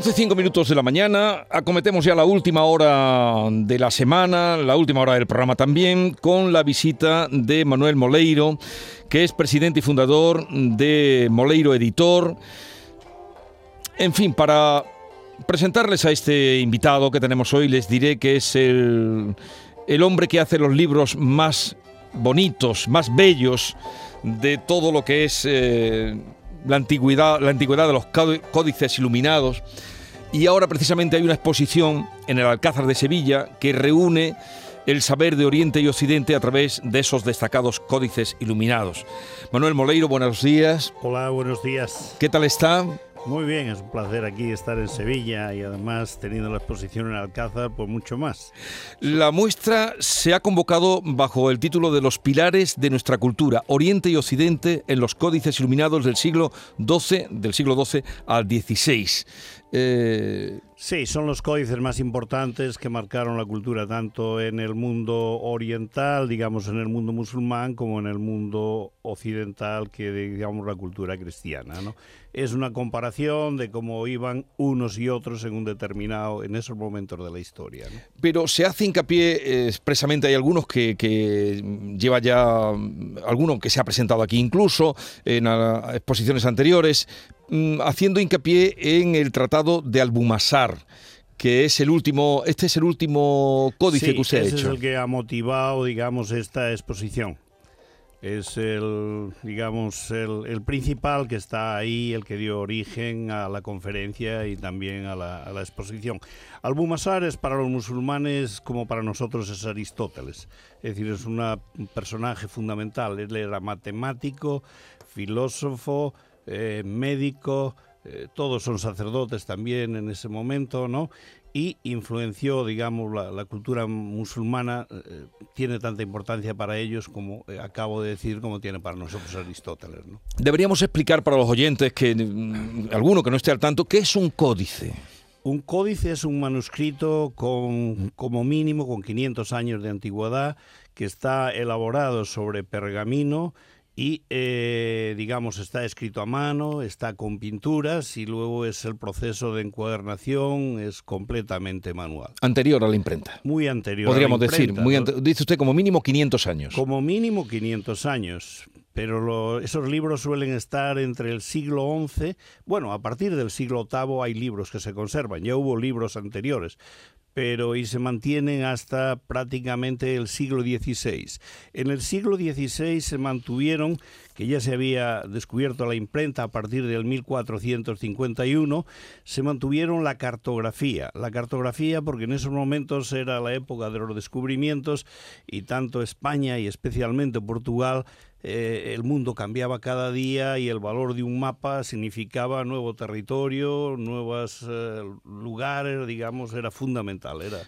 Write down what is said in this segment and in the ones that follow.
Once cinco minutos de la mañana, acometemos ya la última hora de la semana, la última hora del programa también, con la visita de Manuel Moleiro, que es presidente y fundador de Moleiro Editor. En fin, para presentarles a este invitado que tenemos hoy, les diré que es el, el hombre que hace los libros más bonitos, más bellos de todo lo que es eh, la antigüedad, la antigüedad de los códices iluminados. Y ahora precisamente hay una exposición en el Alcázar de Sevilla que reúne el saber de Oriente y Occidente a través de esos destacados códices iluminados. Manuel Moleiro, buenos días. Hola, buenos días. ¿Qué tal está? Muy bien, es un placer aquí estar en Sevilla y además teniendo la exposición en Alcázar, pues mucho más. La muestra se ha convocado bajo el título de Los pilares de nuestra cultura, Oriente y Occidente en los códices iluminados del siglo XII, del siglo XII al XVI. Sí, son los códices más importantes que marcaron la cultura tanto en el mundo oriental, digamos en el mundo musulmán, como en el mundo occidental, que digamos la cultura cristiana. Es una comparación de cómo iban unos y otros en un determinado, en esos momentos de la historia. Pero se hace hincapié eh, expresamente, hay algunos que, lleva ya, alguno que se ha presentado aquí incluso en exposiciones anteriores, Mm, haciendo hincapié en el Tratado de Albumasar que es el último, este es el último códice que usted ha hecho. es el que ha motivado, digamos, esta exposición. Es el, digamos, el, principal que está ahí, el que dio origen a la conferencia y también a la, a la exposición. Albumasar es para los musulmanes como para nosotros es Aristóteles. Es decir, es un personaje fundamental. Él era matemático, filósofo, eh, médico, eh, todos son sacerdotes también en ese momento, ¿no? Y influenció, digamos, la, cultura musulmana, eh, tiene tanta importancia para ellos como acabo de decir, como tiene para nosotros Aristóteles, ¿no? Deberíamos explicar para los oyentes, que mm, alguno que no esté al tanto, ¿qué es un códice? Un códice es un manuscrito con, como mínimo, con 500 años de antigüedad, que está elaborado sobre pergamino y eh, digamos está escrito a mano, está con pinturas y luego es el proceso de encuadernación es completamente manual. Anterior a la imprenta. Muy anterior. Podríamos a la decir, muy dice usted como mínimo 500 años. Como mínimo 500 años. Pero esos libros suelen estar entre el siglo XI, bueno, a partir del siglo VIII hay libros que se conservan, ya hubo libros anteriores, pero y se mantienen hasta prácticamente el siglo XVI. En el siglo XVI se mantuvieron, que ya se había descubierto la imprenta a partir del 1451, se mantuvieron la cartografía. La cartografía porque en esos momentos era la época de los descubrimientos y tanto España y especialmente Portugal eh, el mundo cambiaba cada día y el valor de un mapa significaba nuevo territorio, nuevos eh, lugares, digamos, era fundamental, era...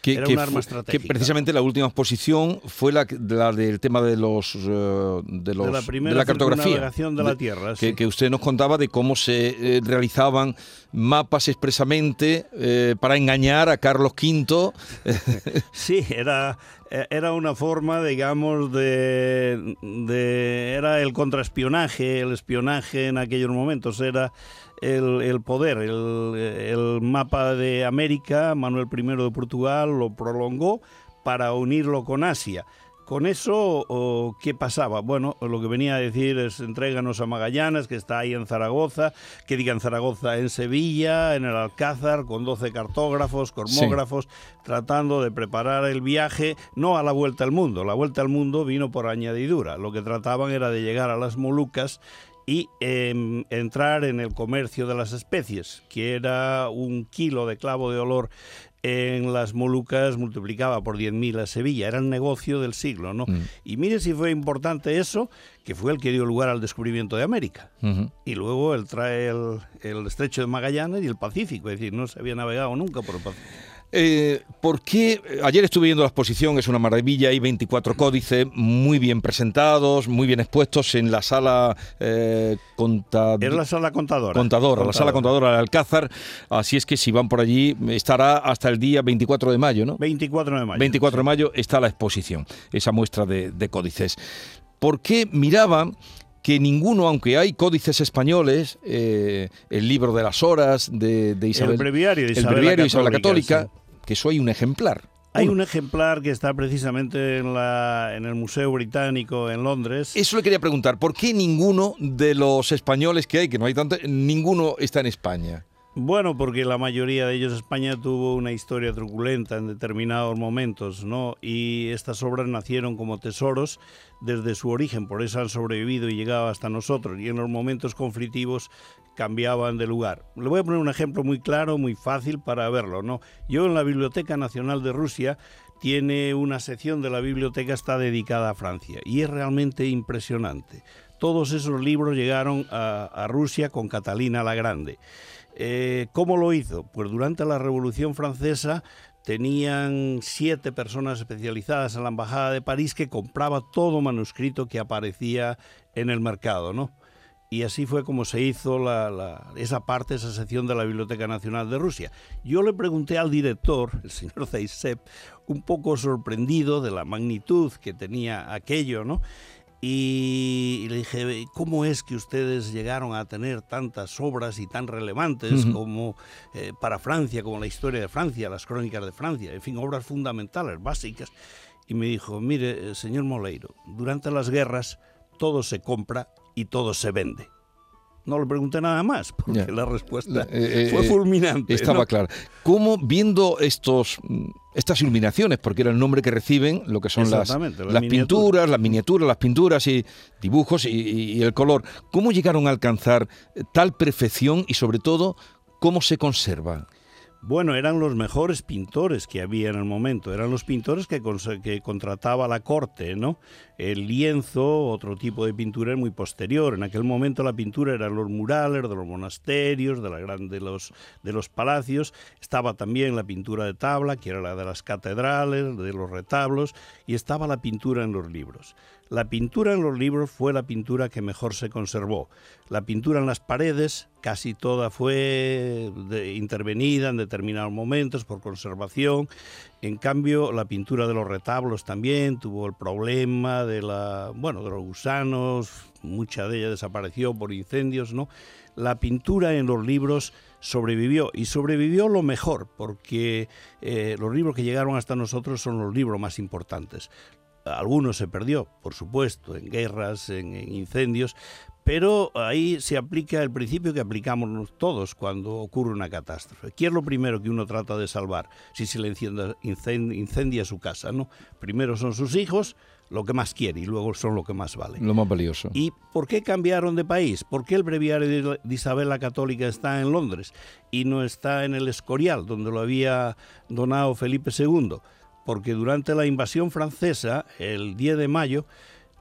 Que, Era un arma estratégica. Que precisamente la última exposición fue la, del tema de los eh, de, los, de la, cartografía de la Tierra, que, usted nos contaba de cómo se eh, realizaban mapas expresamente eh, para engañar a Carlos V. sí, era era una forma, digamos, de, de era el contraespionaje, el espionaje en aquellos momentos era el, poder. El, mapa de América, Manuel I de Portugal lo prolongó para unirlo con Asia. Con eso, ¿qué pasaba? Bueno, lo que venía a decir es entréganos a Magallanes, que está ahí en Zaragoza, que diga en Zaragoza, en Sevilla, en el Alcázar, con 12 cartógrafos, cosmógrafos, tratando de preparar el viaje, no a la vuelta al mundo, la vuelta al mundo vino por añadidura, lo que trataban era de llegar a las Molucas y em, entrar en el comercio de las especies, que era un kilo de clavo de olor en las Molucas multiplicaba por 10.000 a Sevilla, era el negocio del siglo, ¿no? Mm. Y mire si fue importante eso, que fue el que dio lugar al descubrimiento de América. Y luego él trae el, el, estrecho de Magallanes y el Pacífico, es decir, no se había navegado nunca por el Pacífico. Eh, ¿Por qué? Ayer estuve viendo la exposición, es una maravilla, hay 24 códices muy bien presentados, muy bien expuestos en la sala eh, contadora. la sala contadora. Contadora, la sala contadora de Alcázar. Así es que si van por allí, estará hasta el día 24 de mayo, ¿no? 24 de mayo. 24 de mayo está la exposición, esa muestra de, códices. ¿Por qué miraba que ninguno, aunque hay códices españoles, eh, el libro de las horas de, Isabel, el breviario de Isabel, la Católica, que eso hay un ejemplar. Hay un ejemplar que está precisamente en, la, en el Museo Británico en Londres. Eso le quería preguntar, ¿por qué ninguno de los españoles que hay, que no hay tanto, ninguno está en España? Bueno, porque la mayoría de ellos España tuvo una historia truculenta en determinados momentos, ¿no? Y estas obras nacieron como tesoros desde su origen, por eso han sobrevivido y llegado hasta nosotros. Y en los momentos conflictivos cambiaban de lugar. Le voy a poner un ejemplo muy claro, muy fácil para verlo, ¿no? Yo en la Biblioteca Nacional de Rusia tiene una sección de la biblioteca está dedicada a Francia y es realmente impresionante. Todos esos libros llegaron a, a Rusia con Catalina la Grande. Eh, ¿Cómo lo hizo? Pues durante la Revolución Francesa tenían siete personas especializadas en la Embajada de París que compraba todo manuscrito que aparecía en el mercado, ¿no? Y así fue como se hizo esa parte, esa sección de la Biblioteca Nacional de Rusia. Yo le pregunté al director, el señor Zaisep, un poco sorprendido de la magnitud que tenía aquello, ¿no? Y, le dije, ¿cómo es que ustedes llegaron a tener tantas obras y tan relevantes como eh, para Francia, como la historia de Francia, las crónicas de Francia, en fin, obras fundamentales, básicas? Y me dijo, mire, eh, señor Moleiro, durante las guerras todo se compra y todo se vende. No le pregunté nada más, porque la respuesta eh, fue fulminante. Estaba claro. ¿Cómo viendo estos estas iluminaciones, porque era el nombre que reciben lo que son las, las pinturas, las miniaturas, las pinturas y dibujos y, el color. ¿Cómo llegaron a alcanzar tal perfección y sobre todo cómo se conserva? Bueno, eran los mejores pintores que había en el momento, eran los pintores que, que contrataba la corte, ¿no? El lienzo, otro tipo de pintura muy posterior. En aquel momento la pintura era los murales de los monasterios, de, la gran, de, los, de los palacios. Estaba también la pintura de tabla, que era la de las catedrales, de los retablos, y estaba la pintura en los libros. La pintura en los libros fue la pintura que mejor se conservó. La pintura en las paredes casi toda fue intervenida en determinados momentos por conservación. En cambio, la pintura de los retablos también tuvo el problema de la, bueno, de los gusanos, mucha de ella desapareció por incendios, ¿no? La pintura en los libros sobrevivió y sobrevivió lo mejor porque eh, los libros que llegaron hasta nosotros son los libros más importantes. Algunos se perdió, por supuesto, en guerras, en, incendios, pero ahí se aplica el principio que aplicamos todos cuando ocurre una catástrofe. ¿Qué es lo primero que uno trata de salvar si se le incendia, su casa? ¿no? Primero son sus hijos, lo que más quiere, y luego son lo que más vale. Lo más valioso. ¿Y por qué cambiaron de país? ¿Por qué el breviario de Isabel la Católica está en Londres y no está en el Escorial, donde lo había donado Felipe II? Porque durante la invasión francesa, el 10 de mayo,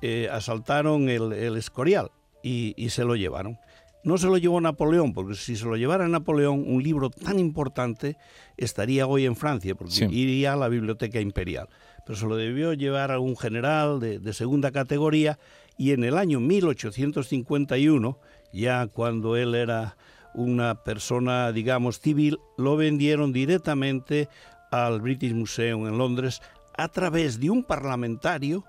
eh, asaltaron el, Escorial y, se lo llevaron. No se lo llevó Napoleón, porque si se lo llevara Napoleón, un libro tan importante estaría hoy en Francia, porque iría a la Biblioteca Imperial. Pero se lo debió llevar a un general de, de segunda categoría y en el año 1851, ya cuando él era una persona, digamos, civil, lo vendieron directamente al British Museum en Londres a través de un parlamentario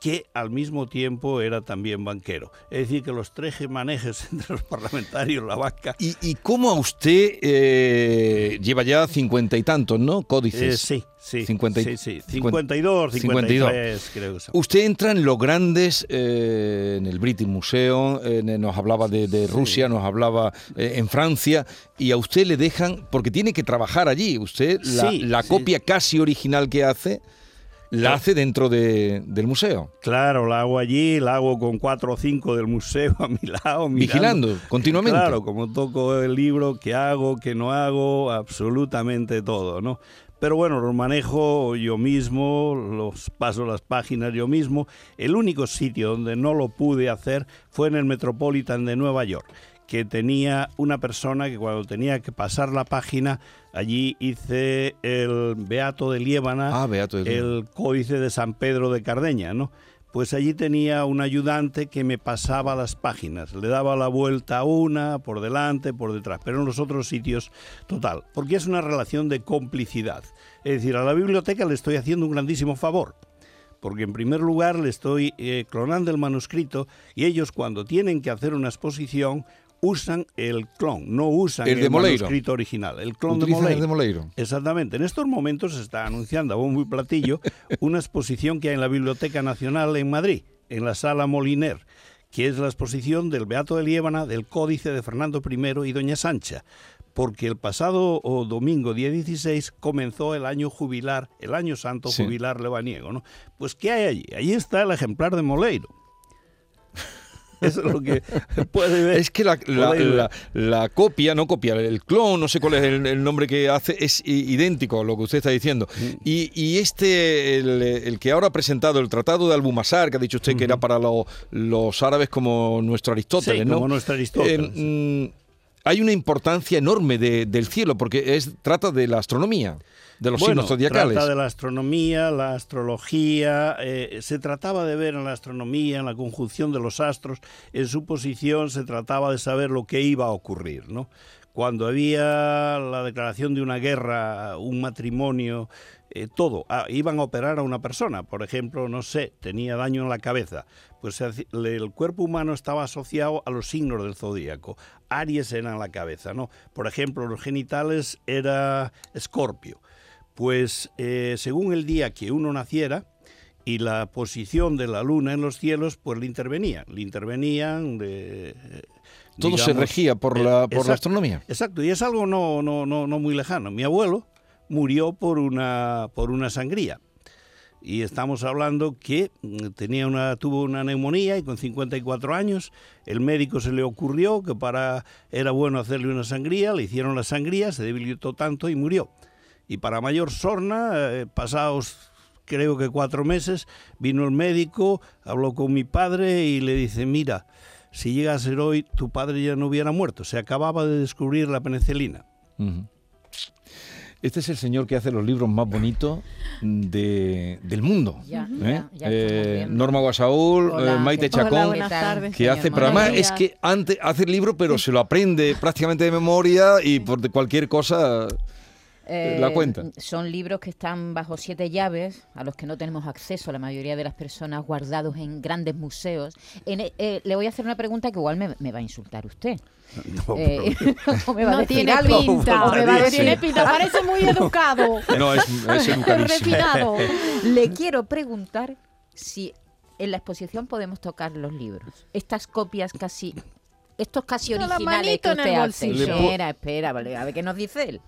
que al mismo tiempo era también banquero. Es decir, que los tres manejes entre los parlamentarios, la banca... ¿Y, cómo a usted eh, lleva ya cincuenta y tantos, ¿no? Códices. Eh, sí, sí, 50 sí, sí. 52, 53, creo que son. Usted entra en los grandes, eh, en el British Museum, nos hablaba de, Rusia, nos hablaba en Francia, y a usted le dejan, porque tiene que trabajar allí, usted la copia casi original que hace la hace dentro de, del museo. Claro, la hago allí, la hago con cuatro o cinco del museo a mi lado. Vigilando continuamente. Claro, como toco el libro, qué hago, qué no hago, absolutamente todo, ¿no? Pero bueno, lo manejo yo mismo, los paso las páginas yo mismo. El único sitio donde no lo pude hacer fue en el Metropolitan de Nueva York que tenía una persona que cuando tenía que pasar la página, allí hice el Beato de Liébana, Ah, Beato de Liébana. el Códice de San Pedro de Cardeña, ¿no? Pues allí tenía un ayudante que me pasaba las páginas, le daba la vuelta a una, por delante, por detrás, pero en los otros sitios, total, porque es una relación de complicidad. Es decir, a la biblioteca le estoy haciendo un grandísimo favor porque en primer lugar le estoy eh, clonando el manuscrito y ellos cuando tienen que hacer una exposición usan el clon, no usan El el, de Moleiro. manuscrito original, el clon de Moleiro. el de Moleiro. Exactamente. En estos momentos se está anunciando a bombo y platillo una exposición que hay en la Biblioteca Nacional en Madrid, en la Sala Moliner, que es la exposición del Beato de Liébana, del Códice de Fernando I y Doña Sancha. Porque el pasado domingo, día 16, comenzó el año jubilar, el año santo Sí. jubilar lebaniego. ¿no? Pues, ¿qué hay allí? Allí está el ejemplar de Moleiro. Eso es lo que puede ver. Es que la, la- copia, no copia, el clon, no sé cuál es el, el nombre que hace, es idéntico a lo que usted está diciendo. Y, y este, el, el que ahora ha presentado, el Tratado de Albumasar, que ha dicho usted que era para lo- los árabes como nuestro Aristóteles, Sí, ¿no? como nuestro Aristóteles, Eh, mm, hay una importancia enorme de- del cielo, porque es trata de la astronomía, de los Bueno, signos zodiacales. Trata de la astronomía, la astrología. eh, se trataba de ver en la astronomía, en la conjunción de los astros, en su posición, se trataba de saber lo que iba a ocurrir, ¿no? Cuando había la declaración de una guerra, un matrimonio, eh, todo, ah, iban a operar a una persona, por ejemplo, no sé, tenía daño en la cabeza, pues el cuerpo humano estaba asociado a los signos del zodíaco. Aries era en la cabeza, ¿no? Por ejemplo, los genitales era Escorpio pues eh, según el día que uno naciera y la posición de la luna en los cielos, pues le intervenían, le intervenían de... eh, Todo se regía por la, por la exacto, astronomía. Exacto, y es algo no, no, no, no muy lejano. Mi abuelo murió por una, por una sangría. Y estamos hablando que mm, tenía una, tuvo una neumonía y con 54 años el médico se le ocurrió que para era bueno hacerle una sangría, le hicieron la sangría, se debilitó tanto y murió. Y para mayor sorna, eh, pasados creo que cuatro meses, vino el médico, habló con mi padre y le dice, mira, si llega a ser hoy, tu padre ya no hubiera muerto, se acababa de descubrir la penicilina. Ujú. Este es el señor que hace los libros más bonitos de- del mundo. Ya, ¿eh? ya, ya Eh. Norma Guasaúl, Hola, eh, Maite. Chacón, Hola, buenas tardes. que hace, pero además es que antes hace el libro, pero se lo aprende prácticamente de memoria y por cualquier cosa la Eh, cuenta. Son libros que están bajo siete llaves, a los que no tenemos acceso la mayoría de las personas, guardados en grandes museos. En e- eh, le voy a hacer una pregunta que igual me, me va a insultar usted. No, Eh, o me va a No decir tiene algo. pinta, O me va a decir- tiene pinta, parece muy educado. no es, es educadísimo. Refinado. Le quiero preguntar si en la exposición podemos tocar los libros. Estas copias casi... Estos casi originales que usted el hace. Espera, espera, vale, a ver qué nos dice él.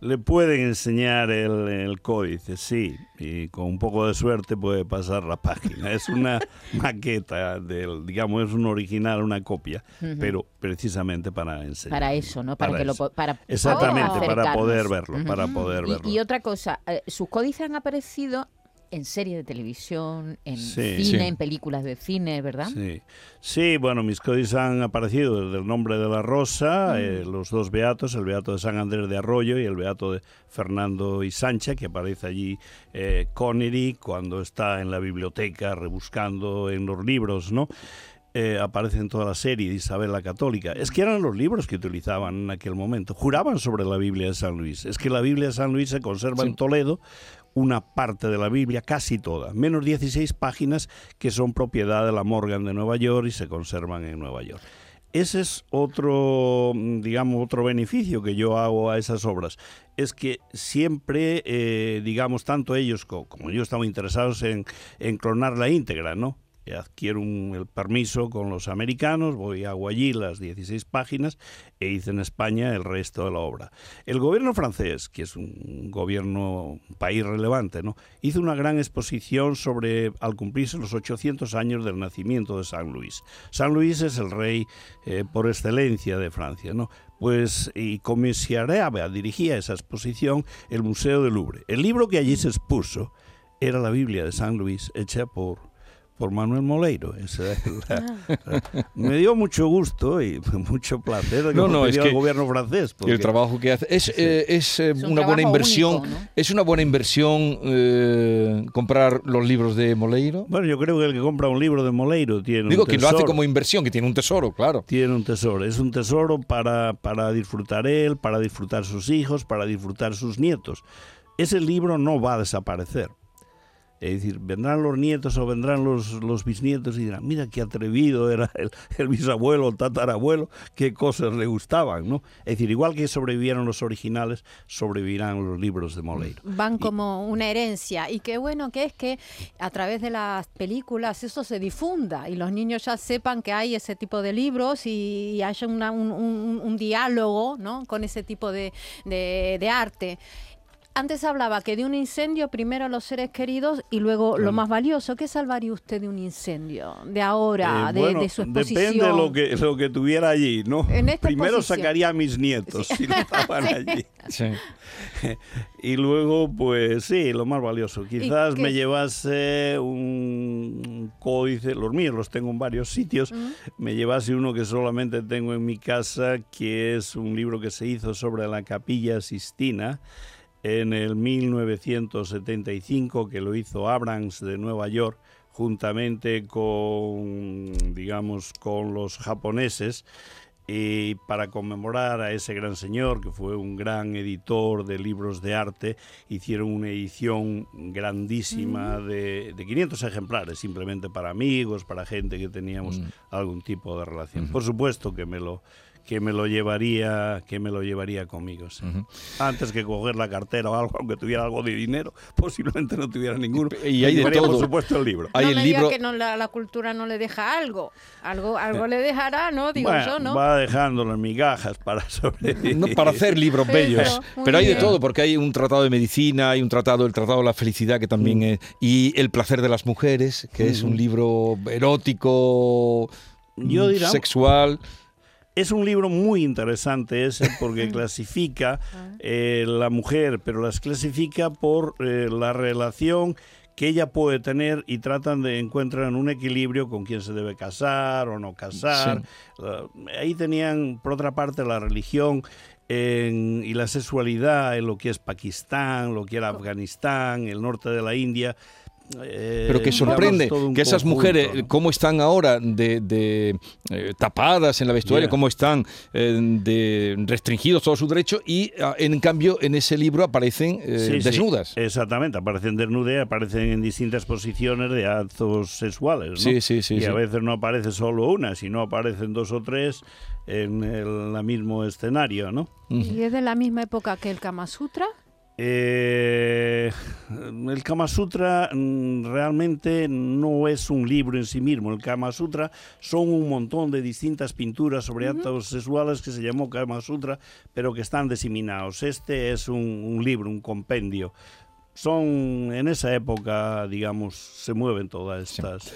Le pueden enseñar el, el códice, sí, y con un poco de suerte puede pasar la página. Es una maqueta del, digamos, es un original, una copia, pero precisamente para enseñar. Para eso, ¿no? Para, Para que lo eso. para Exactamente, poder para acercarnos. poder verlo, Ujú. para poder Y- verlo. Y, otra cosa, eh, sus códices han aparecido en series de televisión, en Sí. cine, Sí. en películas de cine, ¿verdad? Sí. sí, bueno, mis códices han aparecido desde el nombre de la rosa, eh, los dos beatos, el beato de San Andrés de Arroyo y el beato de Fernando y Sancha, que aparece allí eh, Connery cuando está en la biblioteca rebuscando en los libros, ¿no? Eh, aparece en toda la serie de Isabel la Católica. Es que eran los libros que utilizaban en aquel momento. Juraban sobre la Biblia de San Luis. Es que la Biblia de San Luis se conserva Sí. en Toledo, una parte de la Biblia, casi toda, menos 16 páginas que son propiedad de la Morgan de Nueva York y se conservan en Nueva York. Ese es otro, mm, digamos, otro beneficio que yo hago a esas obras. Es que siempre, eh, digamos, tanto ellos co- como yo estamos interesados en, en clonar la íntegra, ¿no? Adquiero el permiso con los americanos, voy hago allí las 16 páginas e hice en España el resto de la obra. El gobierno francés, que es un gobierno, un país relevante, ¿no? hizo una gran exposición sobre, al cumplirse los 800 años del nacimiento de San Luis. San Luis es el rey eh, por excelencia de Francia, ¿no? Pues, y comisariaba, dirigía esa exposición el Museo del Louvre. El libro que allí se expuso era la Biblia de San Luis, hecha por, por Manuel Moleiro. Esa es la- me dio mucho gusto y mucho placer que No, no, es que el gobierno francés. El porque- trabajo que hace es, eh, es, eh, Es un una buena inversión. único, ¿no? Es una buena inversión eh, comprar los libros de Moleiro. Bueno, yo creo que el que compra un libro de Moleiro tiene Digo un que lo hace tesoro. como inversión, que tiene un tesoro, claro. Tiene un tesoro. Es un tesoro para, para disfrutar él, para disfrutar sus hijos, para disfrutar sus nietos. Ese libro no va a desaparecer. Es decir, vendrán los nietos o vendrán los, los bisnietos y dirán, mira qué atrevido era el, el bisabuelo o tatarabuelo, qué cosas le gustaban, ¿no? Es decir, igual que sobrevivieron los originales, sobrevivirán los libros de Moleiro. Van como una herencia. Y qué bueno que es que a través de las películas eso se difunda y los niños ya sepan que hay ese tipo de libros y, y haya una- un, un- un diálogo ¿no? con ese tipo de, de- de arte. Antes hablaba que de un incendio primero los seres queridos y luego lo más valioso. ¿Qué salvaría usted de un incendio? De ahora, Eh, de, bueno, de su exposición. Depende de lo que, lo que tuviera allí, ¿no? En esta Primero exposición. sacaría a mis nietos si no estaban allí. Sí. Y luego, pues sí, lo más valioso. Quizás me llevase un códice, los míos los tengo en varios sitios, me llevase uno que solamente tengo en mi casa, que es un libro que se hizo sobre la capilla Sistina en el 1975, que lo hizo Abrams de Nueva York juntamente con, digamos, con los japoneses y para conmemorar a ese gran señor, que fue un gran editor de libros de arte, hicieron una edición grandísima de, de 500 ejemplares, simplemente para amigos, para gente que teníamos algún tipo de relación. Por supuesto que me lo que me lo llevaría que me lo llevaría conmigo sí. antes que coger la cartera o algo aunque tuviera algo de dinero posiblemente no tuviera ninguno Y hay de Llevaría, todo. por supuesto el libro Hay no el me libro. diga que no, la, la cultura no le deja algo. Algo, algo le dejará, ¿no? Digo Bueno, yo, ¿no? va dejándolo en migajas para sobrevivir No, para hacer libros bellos. Pero hay de todo, porque hay un tratado de medicina, hay un tratado, el tratado de la felicidad, que también es. Y El placer de las mujeres, que es un libro erótico, Yo mm, dirá- sexual. Es un libro muy interesante ese porque clasifica eh, la mujer, pero las clasifica por eh, la relación que ella puede tener y tratan de encuentran un equilibrio con quién se debe casar o no casar. Uh, ahí tenían, por otra parte, la religión en- y la sexualidad en lo que es Pakistán, lo que era Afganistán, el norte de la India. Eh, Pero que sorprende que esas conjunto, mujeres, ¿no? cómo están ahora de, de, eh, tapadas en la vestuario, Ya. cómo están eh, de restringidos todos sus derechos y ah, en cambio en ese libro aparecen eh, Sí, sí, desnudas. exactamente, aparecen desnudas, aparecen en distintas posiciones de actos sexuales. ¿no? Sí, sí, sí, Y sí. a veces no aparece solo una, sino aparecen dos o tres en el la mismo escenario, ¿no? ¿Y es de la misma época que el Kama Sutra? Eh, el Kama Sutra mm, realmente no es un libro en sí mismo. El Kama Sutra son un montón de distintas pinturas sobre actos sexuales que se llamó Kama Sutra, pero que están diseminados. Este es un, un libro, un compendio. Son en esa época, digamos, se mueven todas estas,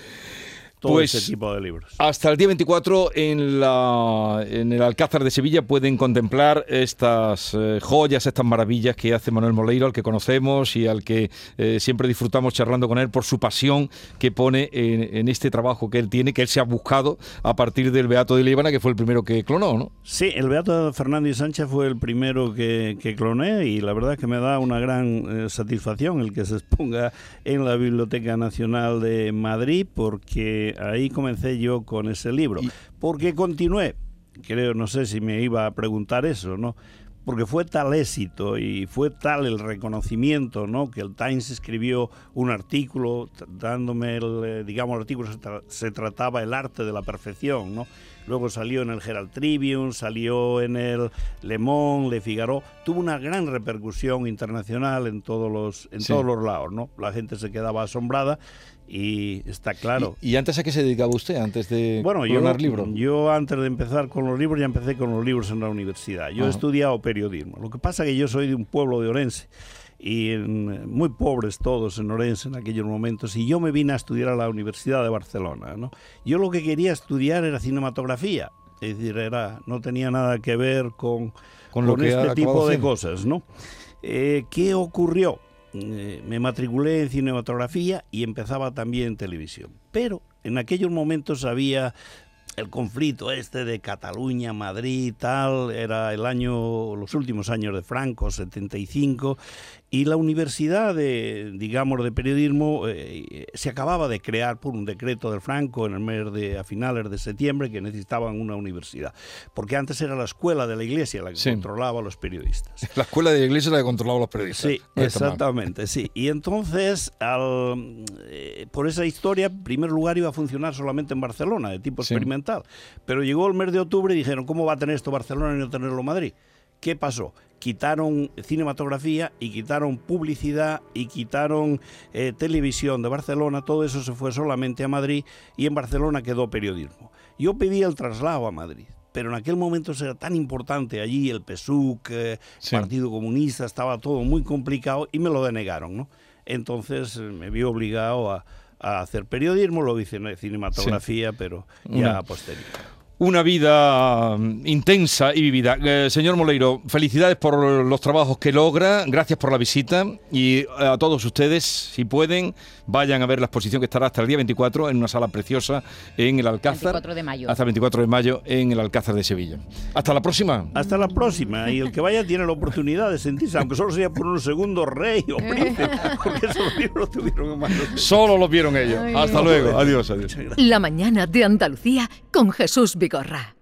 todo Pues- ese tipo de libros. Hasta el día 24 en, la, en el Alcázar de Sevilla pueden contemplar estas eh, joyas, estas maravillas que hace Manuel Moleiro, al que conocemos y al que eh, siempre disfrutamos charlando con él por su pasión que pone en, en este trabajo que él tiene, que él se ha buscado a partir del Beato de Líbana, que fue el primero que clonó, ¿no? Sí, el Beato Fernández Sánchez fue el primero que, que cloné y la verdad que me da una gran eh, satisfacción el que se exponga en la Biblioteca Nacional de Madrid porque ahí comencé yo con ese libro. Y- Porque continué, creo, no sé si me iba a preguntar eso, ¿no? Porque fue tal éxito y fue tal el reconocimiento, ¿no? Que el Times escribió un artículo dándome, el, eh, digamos, el artículo se, tra- se trataba el arte de la perfección, ¿no? Luego salió en el Herald Tribune, salió en el Le Monde, Le Figaro, tuvo una gran repercusión internacional en todos los en Sí. todos los lados, ¿no? La gente se quedaba asombrada y está claro. ¿Y, y antes a qué se dedicaba usted, antes de Bueno, yo, yo antes de empezar con los libros ya empecé con los libros en la universidad. Yo he Ajá. estudiado periodismo. Lo que pasa es que yo soy de un pueblo de Orense y en- muy pobres todos en Orense en aquellos momentos y yo me vine a estudiar a la Universidad de Barcelona. ¿no? Yo lo que quería estudiar era cinematografía. Es decir, era, no tenía nada que ver con, Con lo que este tipo de cosas. ¿no? Eh, ¿Qué ocurrió? Eh, me matriculé en cinematografía y empezaba también en televisión. Pero en aquellos momentos había el conflicto este de Cataluña, Madrid, tal, era el año, los últimos años de Franco, 75, y la universidad de, digamos, de periodismo eh, se acababa de crear por un decreto del Franco en el mes de, a finales de septiembre, que necesitaban una universidad, porque antes era la escuela de la iglesia la que controlaba a los periodistas. La escuela de la iglesia la que controlaba a los periodistas. Sí, exactamente, sí. Y entonces, al, eh, por esa historia, en primer lugar iba a funcionar solamente en Barcelona, de tipo experimental pero llegó el mes de octubre y dijeron, ¿cómo va a tener esto Barcelona y no tenerlo Madrid? ¿Qué pasó? Quitaron cinematografía y quitaron publicidad y quitaron eh, televisión de Barcelona, todo eso se fue solamente a Madrid y en Barcelona quedó periodismo. Yo pedí el traslado a Madrid pero en aquel momento era tan importante allí el PSUC, el eh, Partido Comunista, estaba todo muy complicado y me lo denegaron, ¿no? Entonces eh, me vi obligado a, a hacer periodismo, lo hice en cinematografía, pero ya a posteriori una vida mm, intensa y vivida. Eh, señor Moleiro, felicidades por los trabajos que logra, gracias por la visita y eh, a todos ustedes, si pueden, vayan a ver la exposición que estará hasta el día 24 en una sala preciosa en el Alcázar. 24 de mayo. Hasta el 24 de mayo en el Alcázar de Sevilla. Hasta la próxima. Hasta la próxima. Y el que vaya tiene la oportunidad de sentirse, aunque solo sea por un segundo rey o príncipe, porque eso lo tuvieron en manos. Solo lo vieron ellos. Hasta luego. Adiós, adiós. La mañana de Andalucía con Jesús Vigorra. Gorra.